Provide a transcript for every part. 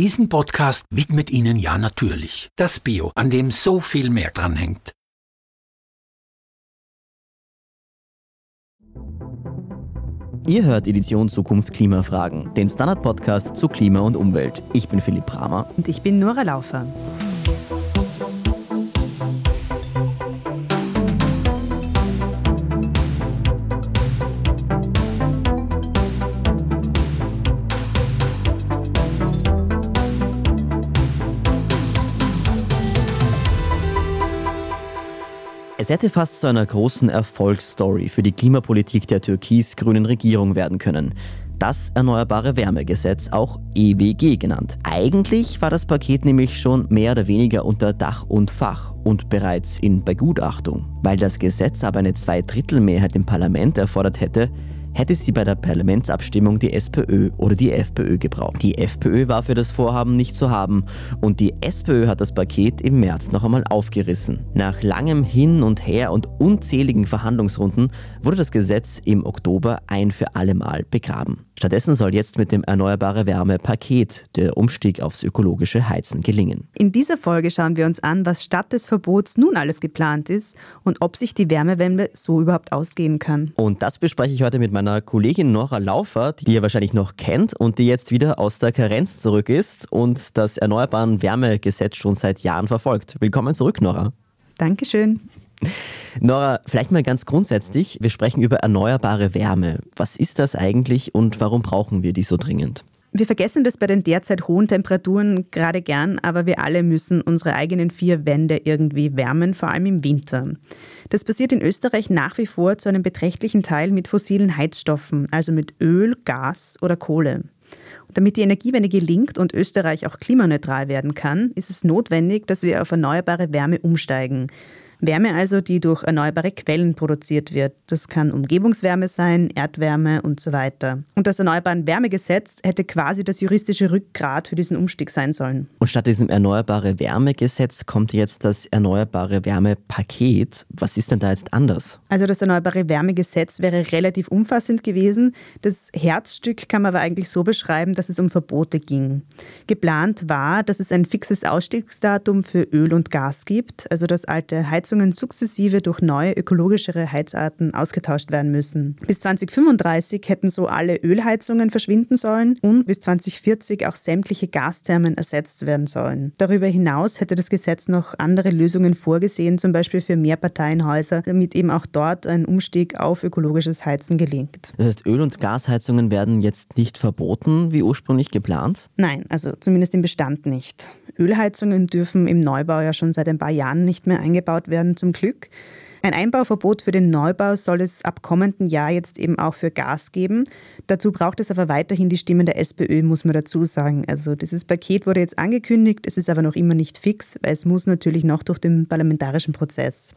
Diesen Podcast widmet Ihnen ja natürlich das Bio, an dem so viel mehr dranhängt. Ihr hört Edition Zukunft Klimafragen, den Standard-Podcast zu Klima und Umwelt. Ich bin Philipp Bramer. Und ich bin Nora Laufer. Es hätte fast zu einer großen Erfolgsstory für die Klimapolitik der türkis-grünen Regierung werden können. Das Erneuerbare Wärmegesetz, auch EWG genannt. Eigentlich war das Paket nämlich schon mehr oder weniger unter Dach und Fach und bereits in Begutachtung. Weil das Gesetz aber eine Zweidrittelmehrheit im Parlament erfordert hätte, hätte sie bei der Parlamentsabstimmung die SPÖ oder die FPÖ gebraucht. Die FPÖ war für das Vorhaben nicht zu haben und die SPÖ hat das Paket im März noch einmal aufgerissen. Nach langem Hin und Her und unzähligen Verhandlungsrunden wurde das Gesetz im Oktober ein für alle Mal begraben. Stattdessen soll jetzt mit dem Erneuerbare Wärme Paket der Umstieg aufs ökologische Heizen gelingen. In dieser Folge schauen wir uns an, was statt des Verbots nun alles geplant ist und ob sich die Wärmewende so überhaupt ausgehen kann. Und das bespreche ich heute mit meiner Kollegin Nora Laufer, die ihr wahrscheinlich noch kennt und die jetzt wieder aus der Karenz zurück ist und das Erneuerbaren Wärmegesetz schon seit Jahren verfolgt. Willkommen zurück, Nora. Dankeschön. Nora, vielleicht mal ganz grundsätzlich, wir sprechen über erneuerbare Wärme. Was ist das eigentlich und warum brauchen wir die so dringend? Wir vergessen das bei den derzeit hohen Temperaturen gerade gern, aber wir alle müssen unsere eigenen vier Wände irgendwie wärmen, vor allem im Winter. Das passiert in Österreich nach wie vor zu einem beträchtlichen Teil mit fossilen Heizstoffen, also mit Öl, Gas oder Kohle. Damit die Energiewende gelingt und Österreich auch klimaneutral werden kann, ist es notwendig, dass wir auf erneuerbare Wärme umsteigen. Wärme also, die durch erneuerbare Quellen produziert wird. Das kann Umgebungswärme sein, Erdwärme und so weiter. Und das Erneuerbaren Wärmegesetz hätte quasi das juristische Rückgrat für diesen Umstieg sein sollen. Und statt diesem Erneuerbare Wärmegesetz kommt jetzt das Erneuerbare Wärmepaket. Was ist denn da jetzt anders? Also das Erneuerbare Wärmegesetz wäre relativ umfassend gewesen. Das Herzstück kann man aber eigentlich so beschreiben, dass es um Verbote ging. Geplant war, dass es ein fixes Ausstiegsdatum für Öl und Gas gibt, also das alte Heizung Heizungen sukzessive durch neue ökologischere Heizarten ausgetauscht werden müssen. Bis 2035 hätten so alle Ölheizungen verschwinden sollen und bis 2040 auch sämtliche Gasthermen ersetzt werden sollen. Darüber hinaus hätte das Gesetz noch andere Lösungen vorgesehen, zum Beispiel für Mehrparteienhäuser, damit eben auch dort ein Umstieg auf ökologisches Heizen gelingt. Das heißt, Öl- und Gasheizungen werden jetzt nicht verboten, wie ursprünglich geplant? Nein, also zumindest im Bestand nicht. Ölheizungen dürfen im Neubau ja schon seit ein paar Jahren nicht mehr eingebaut werden, zum Glück. Ein Einbauverbot für den Neubau soll es ab kommenden Jahr jetzt eben auch für Gas geben. Dazu braucht es aber weiterhin die Stimmen der SPÖ, muss man dazu sagen. Also dieses Paket wurde jetzt angekündigt, es ist aber noch immer nicht fix, weil es muss natürlich noch durch den parlamentarischen Prozess.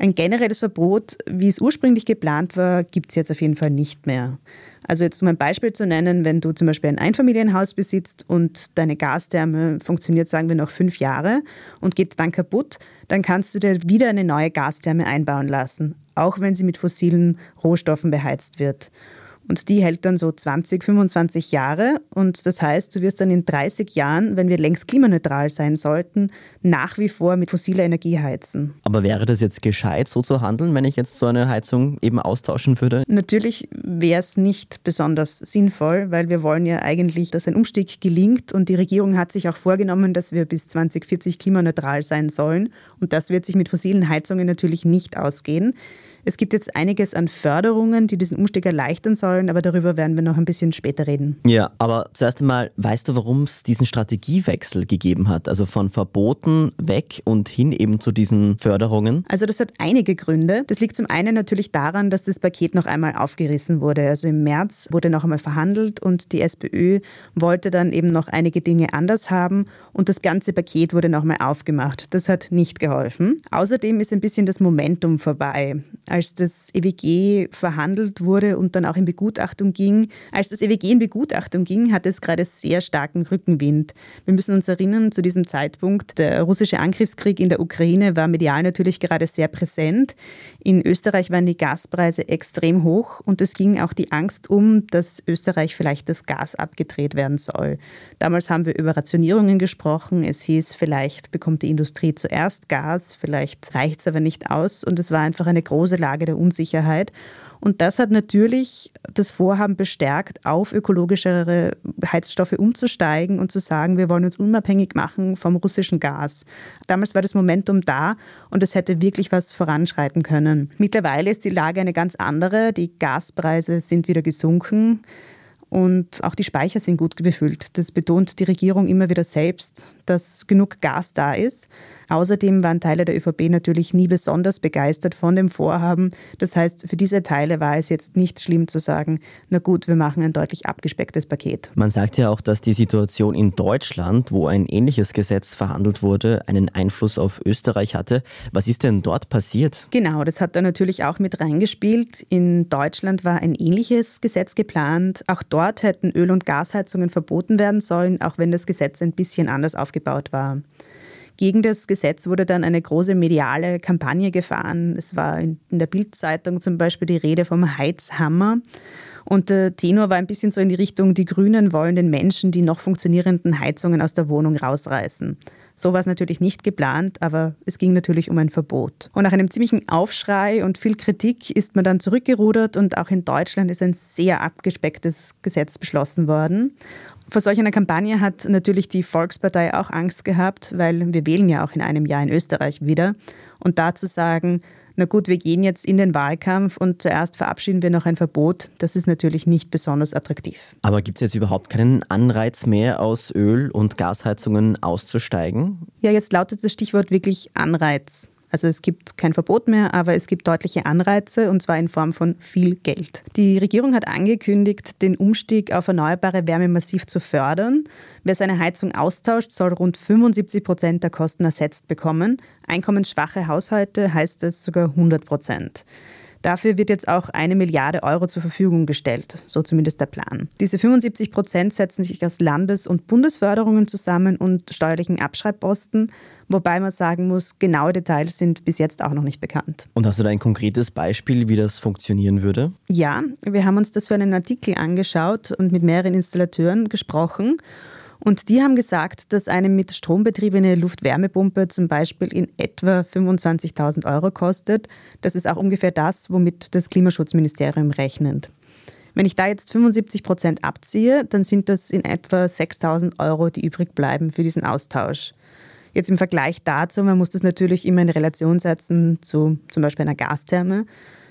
Ein generelles Verbot, wie es ursprünglich geplant war, gibt es jetzt auf jeden Fall nicht mehr. Also jetzt um ein Beispiel zu nennen, wenn du zum Beispiel ein Einfamilienhaus besitzt und deine Gastherme funktioniert, sagen wir, noch fünf Jahre und geht dann kaputt, dann kannst du dir wieder eine neue Gastherme einbauen lassen, auch wenn sie mit fossilen Rohstoffen beheizt wird. Und die hält dann so 20, 25 Jahre. Und das heißt, du wirst dann in 30 Jahren, wenn wir längst klimaneutral sein sollten, nach wie vor mit fossiler Energie heizen. Aber wäre das jetzt gescheit, so zu handeln, wenn ich jetzt so eine Heizung eben austauschen würde? Natürlich wäre es nicht besonders sinnvoll, weil wir wollen ja eigentlich, dass ein Umstieg gelingt. Und die Regierung hat sich auch vorgenommen, dass wir bis 2040 klimaneutral sein sollen. Und das wird sich mit fossilen Heizungen natürlich nicht ausgehen. Es gibt jetzt einiges an Förderungen, die diesen Umstieg erleichtern sollen, aber darüber werden wir noch ein bisschen später reden. Ja, aber zuerst einmal, weißt du, warum es diesen Strategiewechsel gegeben hat? Also von Verboten weg und hin eben zu diesen Förderungen? Also das hat einige Gründe. Das liegt zum einen natürlich daran, dass das Paket noch einmal aufgerissen wurde. Also im März wurde noch einmal verhandelt und die SPÖ wollte dann eben noch einige Dinge anders haben und das ganze Paket wurde noch einmal aufgemacht. Das hat nicht geholfen. Außerdem ist ein bisschen das Momentum vorbei. Als das EWG verhandelt wurde und dann auch in Begutachtung ging. Als das EWG in Begutachtung ging, hatte es gerade sehr starken Rückenwind. Wir müssen uns erinnern, zu diesem Zeitpunkt, der russische Angriffskrieg in der Ukraine war medial natürlich gerade sehr präsent. In Österreich waren die Gaspreise extrem hoch und es ging auch die Angst um, dass Österreich vielleicht das Gas abgedreht werden soll. Damals haben wir über Rationierungen gesprochen. Es hieß, vielleicht bekommt die Industrie zuerst Gas, vielleicht reicht es aber nicht aus und es war einfach eine große Lage der Unsicherheit. Und das hat natürlich das Vorhaben bestärkt, auf ökologischere Heizstoffe umzusteigen und zu sagen, wir wollen uns unabhängig machen vom russischen Gas. Damals war das Momentum da und es hätte wirklich was voranschreiten können. Mittlerweile ist die Lage eine ganz andere. Die Gaspreise sind wieder gesunken und auch die Speicher sind gut befüllt. Das betont die Regierung immer wieder selbst, dass genug Gas da ist. Außerdem waren Teile der ÖVP natürlich nie besonders begeistert von dem Vorhaben. Das heißt, für diese Teile war es jetzt nicht schlimm zu sagen, na gut, wir machen ein deutlich abgespecktes Paket. Man sagt ja auch, dass die Situation in Deutschland, wo ein ähnliches Gesetz verhandelt wurde, einen Einfluss auf Österreich hatte. Was ist denn dort passiert? Genau, das hat da natürlich auch mit reingespielt. In Deutschland war ein ähnliches Gesetz geplant. Auch dort hätten Öl- und Gasheizungen verboten werden sollen, auch wenn das Gesetz ein bisschen anders aufgebaut war. Gegen das Gesetz wurde dann eine große mediale Kampagne gefahren. Es war in der Bildzeitung zum Beispiel die Rede vom Heizhammer. Und der Tenor war ein bisschen so in die Richtung, die Grünen wollen den Menschen die noch funktionierenden Heizungen aus der Wohnung rausreißen. So war es natürlich nicht geplant, aber es ging natürlich um ein Verbot. Und nach einem ziemlichen Aufschrei und viel Kritik ist man dann zurückgerudert und auch in Deutschland ist ein sehr abgespecktes Gesetz beschlossen worden. Vor solch einer Kampagne hat natürlich die Volkspartei auch Angst gehabt, weil wir wählen ja auch in einem Jahr in Österreich wieder. Und da zu sagen, na gut, wir gehen jetzt in den Wahlkampf und zuerst verabschieden wir noch ein Verbot, das ist natürlich nicht besonders attraktiv. Aber gibt es jetzt überhaupt keinen Anreiz mehr, aus Öl- und Gasheizungen auszusteigen? Ja, jetzt lautet das Stichwort wirklich Anreiz. Also es gibt kein Verbot mehr, aber es gibt deutliche Anreize und zwar in Form von viel Geld. Die Regierung hat angekündigt, den Umstieg auf erneuerbare Wärme massiv zu fördern. Wer seine Heizung austauscht, soll rund 75 Prozent der Kosten ersetzt bekommen. Einkommensschwache Haushalte heißt es sogar 100 Prozent. Dafür wird jetzt auch eine Milliarde Euro zur Verfügung gestellt, so zumindest der Plan. Diese 75 Prozent setzen sich aus Landes- und Bundesförderungen zusammen und steuerlichen Abschreibposten, wobei man sagen muss, genaue Details sind bis jetzt auch noch nicht bekannt. Und hast du da ein konkretes Beispiel, wie das funktionieren würde? Ja, wir haben uns das für einen Artikel angeschaut und mit mehreren Installateuren gesprochen. Und die haben gesagt, dass eine mit Strom betriebene Luftwärmepumpe zum Beispiel in etwa 25.000 Euro kostet. Das ist auch ungefähr das, womit das Klimaschutzministerium rechnet. Wenn ich da jetzt 75 Prozent abziehe, dann sind das in etwa 6.000 Euro, die übrig bleiben für diesen Austausch. Jetzt im Vergleich dazu, man muss das natürlich immer in Relation setzen zu zum Beispiel einer Gastherme.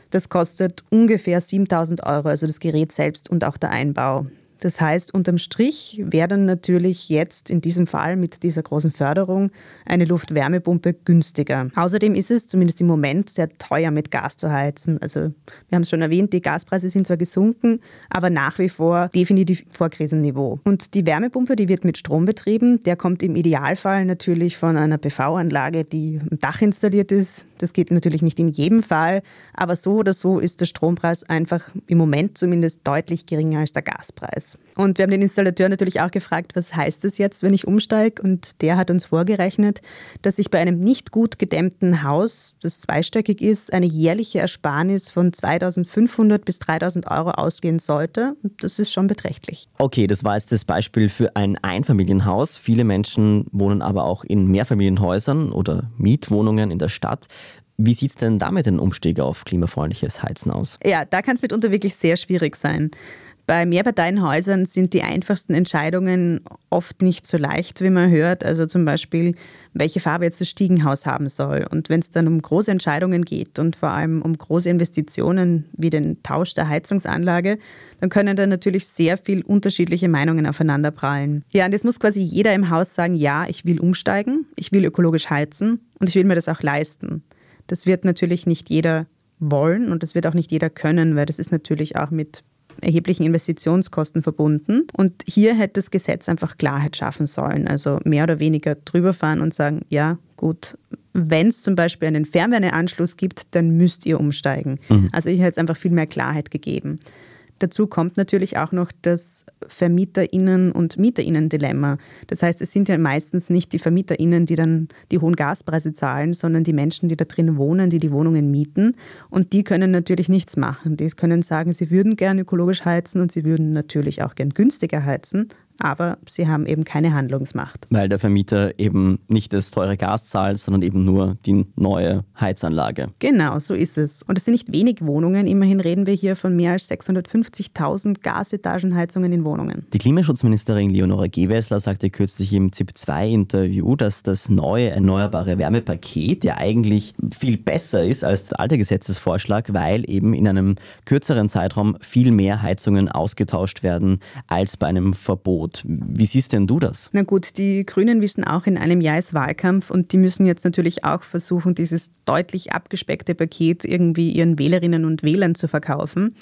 Das kostet ungefähr 7000 Euro, also das Gerät selbst und auch der Einbau. Das heißt, unterm Strich wäre natürlich jetzt in diesem Fall mit dieser großen Förderung eine Luftwärmepumpe günstiger. Außerdem ist es zumindest im Moment sehr teuer mit Gas zu heizen. Also wir haben es schon erwähnt, die Gaspreise sind zwar gesunken, aber nach wie vor definitiv vor Krisenniveau. Und die Wärmepumpe, die wird mit Strom betrieben. Der kommt im Idealfall natürlich von einer PV-Anlage, die am Dach installiert ist. Das geht natürlich nicht in jedem Fall, aber so oder so ist der Strompreis einfach im Moment zumindest deutlich geringer als der Gaspreis. Und wir haben den Installateur natürlich auch gefragt, was heißt das jetzt, wenn ich umsteige? Und der hat uns vorgerechnet, dass ich bei einem nicht gut gedämmten Haus, das zweistöckig ist, eine jährliche Ersparnis von 2500 bis 3000 Euro ausgehen sollte. Und das ist schon beträchtlich. Okay, das war jetzt das Beispiel für ein Einfamilienhaus. Viele Menschen wohnen aber auch in Mehrfamilienhäusern oder Mietwohnungen in der Stadt. Wie sieht es denn damit den Umstieg auf klimafreundliches Heizen aus? Ja, da kann es mitunter wirklich sehr schwierig sein. Bei Mehrparteienhäusern sind die einfachsten Entscheidungen oft nicht so leicht, wie man hört. Also zum Beispiel, welche Farbe jetzt das Stiegenhaus haben soll. Und wenn es dann um große Entscheidungen geht und vor allem um große Investitionen wie den Tausch der Heizungsanlage, dann können da natürlich sehr viel unterschiedliche Meinungen aufeinanderprallen. Ja, und jetzt muss quasi jeder im Haus sagen, ja, ich will umsteigen, ich will ökologisch heizen und ich will mir das auch leisten. Das wird natürlich nicht jeder wollen und das wird auch nicht jeder können, weil das ist natürlich auch mit erheblichen Investitionskosten verbunden. Und hier hätte das Gesetz einfach Klarheit schaffen sollen. Also mehr oder weniger drüber fahren und sagen, ja, gut, wenn es zum Beispiel einen Fernwärmeanschluss gibt, dann müsst ihr umsteigen. Mhm. Also hier hätte es einfach viel mehr Klarheit gegeben. Dazu kommt natürlich auch noch das VermieterInnen- und MieterInnen-Dilemma. Das heißt, es sind ja meistens nicht die VermieterInnen, die dann die hohen Gaspreise zahlen, sondern die Menschen, die da drin wohnen, die die Wohnungen mieten. Und die können natürlich nichts machen. Die können sagen, sie würden gerne ökologisch heizen und sie würden natürlich auch gern günstiger heizen aber sie haben eben keine Handlungsmacht. Weil der Vermieter eben nicht das teure Gas zahlt, sondern eben nur die neue Heizanlage. Genau, so ist es. Und es sind nicht wenig Wohnungen. Immerhin reden wir hier von mehr als 650.000 Gasetagenheizungen in Wohnungen. Die Klimaschutzministerin Leonora Gewessler sagte kürzlich im ZIP-2-Interview, dass das neue Erneuerbare Wärmepaket ja eigentlich viel besser ist als der alte Gesetzesvorschlag, weil eben in einem kürzeren Zeitraum viel mehr Heizungen ausgetauscht werden als bei einem Verbot. Angebot. Wie siehst denn du das? Na gut, die Grünen wissen auch, in einem Jahr ist Wahlkampf und die müssen jetzt natürlich auch versuchen, dieses deutlich abgespeckte Paket irgendwie ihren Wählerinnen und Wählern zu verkaufen.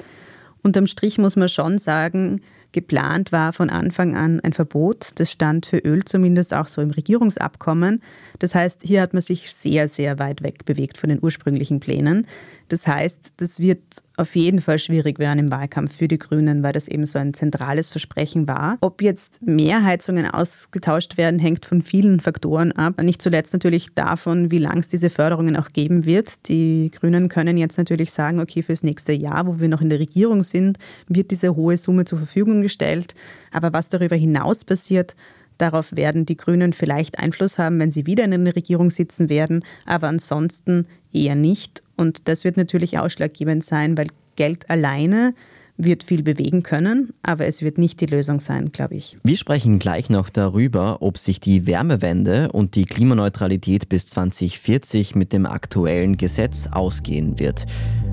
Unterm Strich muss man schon sagen, geplant war von Anfang an ein Verbot. Das stand für Öl zumindest auch so im Regierungsabkommen. Das heißt, hier hat man sich sehr, sehr weit weg bewegt von den ursprünglichen Plänen. Das heißt, das wird auf jeden Fall schwierig werden im Wahlkampf für die Grünen, weil das eben so ein zentrales Versprechen war. Ob jetzt mehr Heizungen ausgetauscht werden, hängt von vielen Faktoren ab. Nicht zuletzt natürlich davon, wie lang es diese Förderungen auch geben wird. Die Grünen können jetzt natürlich sagen, okay, fürs nächste Jahr, wo wir noch in der Regierung sind, wird diese hohe Summe zur Verfügung gestellt. Aber was darüber hinaus passiert, Darauf werden die Grünen vielleicht Einfluss haben, wenn sie wieder in einer Regierung sitzen werden, aber ansonsten eher nicht. Und das wird natürlich ausschlaggebend sein, weil Geld alleine wird viel bewegen können, aber es wird nicht die Lösung sein, glaube ich. Wir sprechen gleich noch darüber, ob sich die Wärmewende und die Klimaneutralität bis 2040 mit dem aktuellen Gesetz ausgehen wird.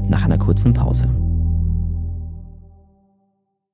Nach einer kurzen Pause.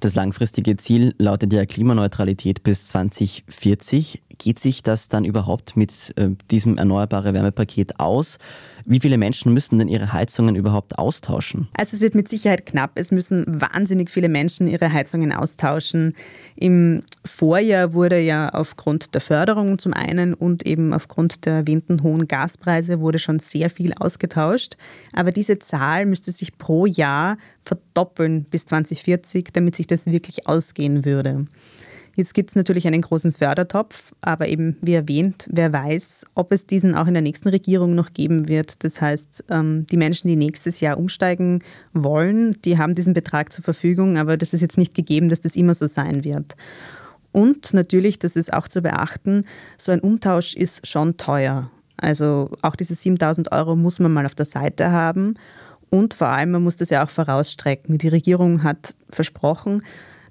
Das langfristige Ziel lautet ja Klimaneutralität bis 2040. Geht sich das dann überhaupt mit äh, diesem erneuerbare Wärmepaket aus? Wie viele Menschen müssen denn ihre Heizungen überhaupt austauschen? Also es wird mit Sicherheit knapp. Es müssen wahnsinnig viele Menschen ihre Heizungen austauschen. Im Vorjahr wurde ja aufgrund der Förderung zum einen und eben aufgrund der erwähnten hohen Gaspreise wurde schon sehr viel ausgetauscht. Aber diese Zahl müsste sich pro Jahr verdoppeln bis 2040, damit sich das wirklich ausgehen würde. Jetzt gibt es natürlich einen großen Fördertopf, aber eben wie erwähnt, wer weiß, ob es diesen auch in der nächsten Regierung noch geben wird. Das heißt, ähm, die Menschen, die nächstes Jahr umsteigen wollen, die haben diesen Betrag zur Verfügung, aber das ist jetzt nicht gegeben, dass das immer so sein wird. Und natürlich, das ist auch zu beachten, so ein Umtausch ist schon teuer. Also auch diese 7000 Euro muss man mal auf der Seite haben. Und vor allem, man muss das ja auch vorausstrecken. Die Regierung hat versprochen,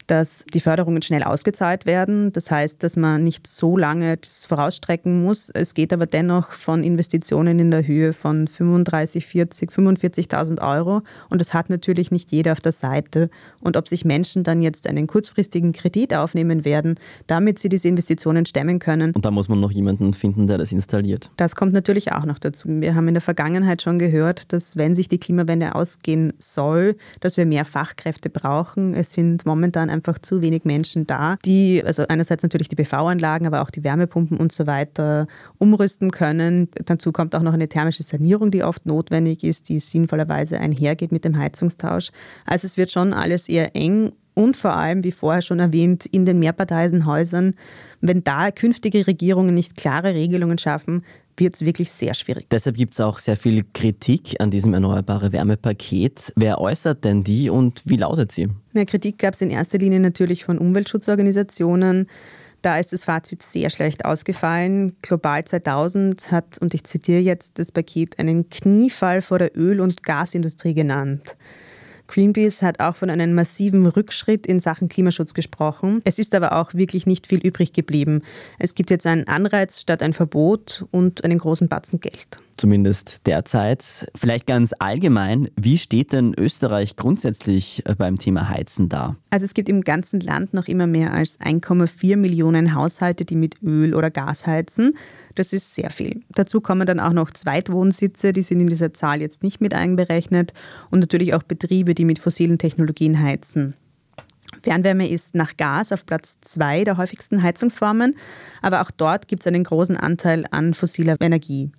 dass die Förderungen schnell ausgezahlt werden. Das heißt, dass man nicht so lange das vorausstrecken muss. Es geht aber dennoch von Investitionen in der Höhe von 35, 40, 45.000 Euro. Und das hat natürlich nicht jeder auf der Seite. Und ob sich Menschen dann jetzt einen kurzfristigen Kredit aufnehmen werden, damit sie diese Investitionen stemmen können, Und da muss man noch jemanden finden, der das installiert. das kommt natürlich auch noch dazu. Wir haben in der Vergangenheit schon gehört, dass wenn sich die Klimawende ausgehen soll, dass wir mehr Fachkräfte brauchen. Es sind momentan einfach zu wenig Menschen da, die also einerseits natürlich die PV-Anlagen, aber auch die Wärmepumpen und so weiter umrüsten können. Dazu kommt auch noch eine thermische Sanierung, die oft notwendig ist, die sinnvollerweise einhergeht mit dem Heizungstausch. Also es wird schon alles eher eng und vor allem, wie vorher schon erwähnt, in den Mehrparteienhäusern, wenn da künftige Regierungen nicht klare Regelungen schaffen, wird es wirklich sehr schwierig. Deshalb gibt es auch sehr viel Kritik an diesem Erneuerbare Wärmepaket. Wer äußert denn die und wie lautet sie? Ja, Kritik gab es in erster Linie natürlich von Umweltschutzorganisationen. Da ist das Fazit sehr schlecht ausgefallen. Global 2000 hat, und ich zitiere jetzt das Paket, einen Kniefall vor der Öl- und Gasindustrie genannt. Greenpeace hat auch von einem massiven Rückschritt in Sachen Klimaschutz gesprochen. Es ist aber auch wirklich nicht viel übrig geblieben. Es gibt jetzt einen Anreiz statt ein Verbot und einen großen Batzen Geld zumindest derzeit. Vielleicht ganz allgemein, wie steht denn Österreich grundsätzlich äh, beim Thema Heizen da? Also es gibt im ganzen Land noch immer mehr als 1,4 Millionen Haushalte, die mit Öl oder Gas heizen. Das ist sehr viel. Dazu kommen dann auch noch Zweitwohnsitze, die sind in dieser Zahl jetzt nicht mit einberechnet und natürlich auch Betriebe, die mit fossilen Technologien heizen. Fernwärme ist nach Gas auf Platz zwei der häufigsten Heizungsformen, aber auch dort gibt es einen großen Anteil an fossiler Energie.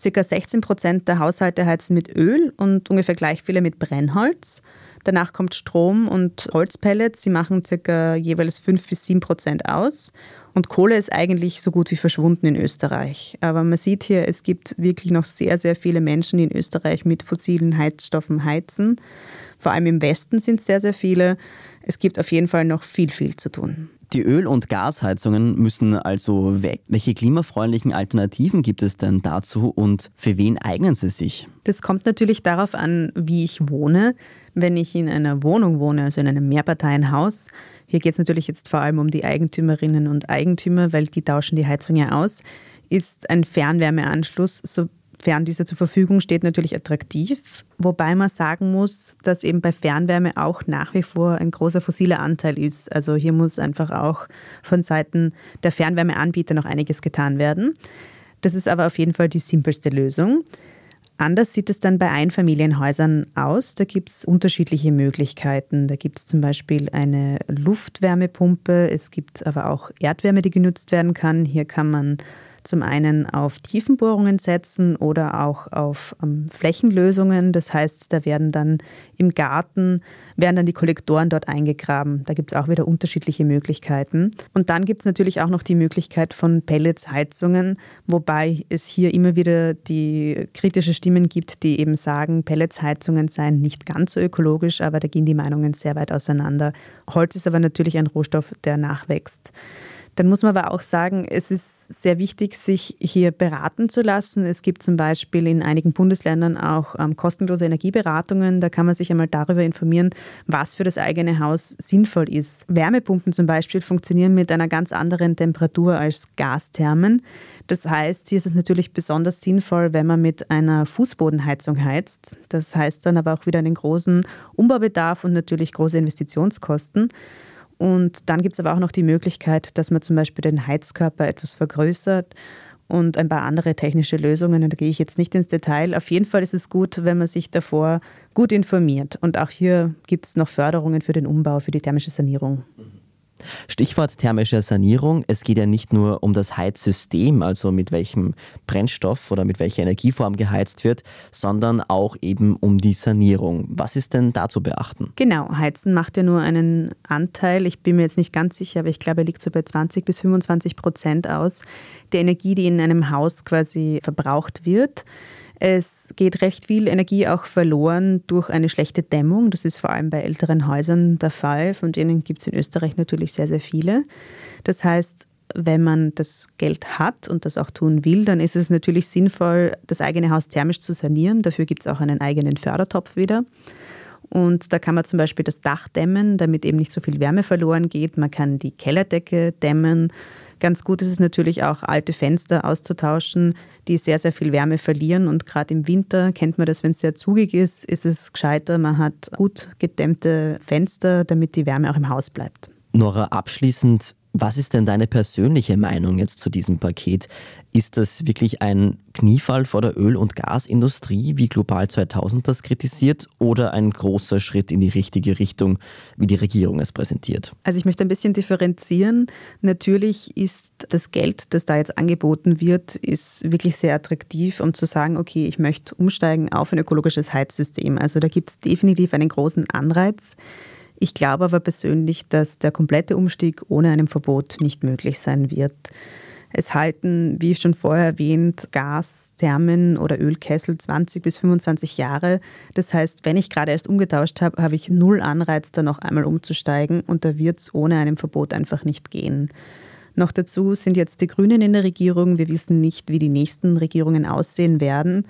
Circa 16 Prozent der Haushalte heizen mit Öl und ungefähr gleich viele mit Brennholz. Danach kommt Strom und Holzpellets. Sie machen circa jeweils 5 bis 7 Prozent aus. Und Kohle ist eigentlich so gut wie verschwunden in Österreich. Aber man sieht hier, es gibt wirklich noch sehr, sehr viele Menschen, die in Österreich mit fossilen Heizstoffen heizen. Vor allem im Westen sind es sehr, sehr viele. Es gibt auf jeden Fall noch viel, viel zu tun. Die Öl- und Gasheizungen müssen also weg. Welche klimafreundlichen Alternativen gibt es denn dazu und für wen eignen sie sich? Das kommt natürlich darauf an, wie ich wohne. Wenn ich in einer Wohnung wohne, also in einem Mehrparteienhaus, hier geht es natürlich jetzt vor allem um die Eigentümerinnen und Eigentümer, weil die tauschen die Heizung ja aus, ist ein Fernwärmeanschluss so sofern dieser zur Verfügung steht, natürlich attraktiv. Wobei man sagen muss, dass eben bei Fernwärme auch nach wie vor ein großer fossiler Anteil ist. Also hier muss einfach auch von Seiten der Fernwärmeanbieter noch einiges getan werden. Das ist aber auf jeden Fall die simpelste Lösung. Anders sieht es dann bei Einfamilienhäusern aus. Da gibt es unterschiedliche Möglichkeiten. Da gibt es zum Beispiel eine Luftwärmepumpe. Es gibt aber auch Erdwärme, die genutzt werden kann. Hier kann man zum einen auf Tiefenbohrungen setzen oder auch auf ähm, Flächenlösungen. Das heißt, da werden dann im Garten, werden dann die Kollektoren dort eingegraben. Da gibt es auch wieder unterschiedliche Möglichkeiten. Und dann gibt es natürlich auch noch die Möglichkeit von Pelletsheizungen, wobei es hier immer wieder die kritische Stimmen gibt, die eben sagen, Pelletsheizungen seien nicht ganz so ökologisch, aber da gehen die Meinungen sehr weit auseinander. Holz ist aber natürlich ein Rohstoff, der nachwächst. Dann muss man aber auch sagen, es ist sehr wichtig, sich hier beraten zu lassen. Es gibt zum Beispiel in einigen Bundesländern auch ähm, kostenlose Energieberatungen. Da kann man sich einmal darüber informieren, was für das eigene Haus sinnvoll ist. Wärmepumpen zum Beispiel funktionieren mit einer ganz anderen Temperatur als Gasthermen. Das heißt, hier ist es natürlich besonders sinnvoll, wenn man mit einer Fußbodenheizung heizt. Das heißt dann aber auch wieder einen großen Umbaubedarf und natürlich große Investitionskosten. Und dann gibt es aber auch noch die Möglichkeit, dass man zum Beispiel den Heizkörper etwas vergrößert und ein paar andere technische Lösungen. da gehe ich jetzt nicht ins Detail. Auf jeden Fall ist es gut, wenn man sich davor gut informiert. Und auch hier gibt es noch Förderungen für den Umbau, für die thermische Sanierung. Mhm. Stichwort thermische Sanierung. Es geht ja nicht nur um das Heizsystem, also mit welchem Brennstoff oder mit welcher Energieform geheizt wird, sondern auch eben um die Sanierung. Was ist denn da zu beachten? Genau, Heizen macht ja nur einen Anteil, ich bin mir jetzt nicht ganz sicher, aber ich glaube, er liegt so bei 20 bis 25 Prozent aus der Energie, die in einem Haus quasi verbraucht wird. Es geht recht viel Energie auch verloren durch eine schlechte Dämmung. Das ist vor allem bei älteren Häusern der Fall. Von denen gibt es in Österreich natürlich sehr, sehr viele. Das heißt, wenn man das Geld hat und das auch tun will, dann ist es natürlich sinnvoll, das eigene Haus thermisch zu sanieren. Dafür gibt es auch einen eigenen Fördertopf wieder. Und da kann man zum Beispiel das Dach dämmen, damit eben nicht so viel Wärme verloren geht. Man kann die Kellerdecke dämmen. Ganz gut ist es natürlich auch, alte Fenster auszutauschen, die sehr, sehr viel Wärme verlieren. Und gerade im Winter kennt man das, wenn es sehr zugig ist, ist es gescheiter, man hat gut gedämmte Fenster, damit die Wärme auch im Haus bleibt. Nora, abschließend, was ist denn deine persönliche Meinung jetzt zu diesem Paket? Ist das wirklich ein Kniefall vor der Öl- und Gasindustrie, wie Global 2000 das kritisiert, oder ein großer Schritt in die richtige Richtung, wie die Regierung es präsentiert? Also ich möchte ein bisschen differenzieren. Natürlich ist das Geld, das da jetzt angeboten wird, ist wirklich sehr attraktiv, um zu sagen, okay, ich möchte umsteigen auf ein ökologisches Heizsystem. Also da gibt es definitiv einen großen Anreiz. Ich glaube aber persönlich, dass der komplette Umstieg ohne einem Verbot nicht möglich sein wird. Es halten, wie schon vorher erwähnt, Gas, Thermen oder Ölkessel 20 bis 25 Jahre. Das heißt, wenn ich gerade erst umgetauscht habe, habe ich null Anreiz, da noch einmal umzusteigen und da wird es ohne einem Verbot einfach nicht gehen. Noch dazu sind jetzt die Grünen in der Regierung. Wir wissen nicht, wie die nächsten Regierungen aussehen werden.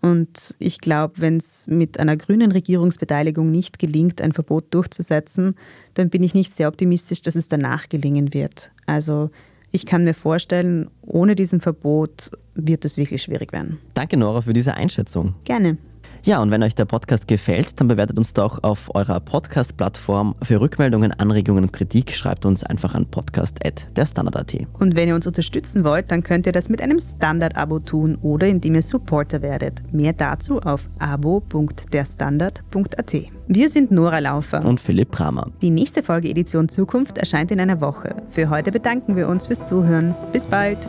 Und ich glaube, wenn es mit einer grünen Regierungsbeteiligung nicht gelingt, ein Verbot durchzusetzen, dann bin ich nicht sehr optimistisch, dass es danach gelingen wird. Also ich kann mir vorstellen, ohne diesen Verbot wird es wirklich schwierig werden. Danke, Nora, für diese Einschätzung. Gerne. Ja, und wenn euch der Podcast gefällt, dann bewertet uns doch auf eurer Podcast-Plattform. Für Rückmeldungen, Anregungen und Kritik schreibt uns einfach an podcast.derstandard.at. Und wenn ihr uns unterstützen wollt, dann könnt ihr das mit einem Standard-Abo tun oder indem ihr Supporter werdet. Mehr dazu auf abo.derstandard.at. Wir sind Nora Laufer und Philipp Bramer. Die nächste Folge Edition Zukunft erscheint in einer Woche. Für heute bedanken wir uns fürs Zuhören. Bis bald.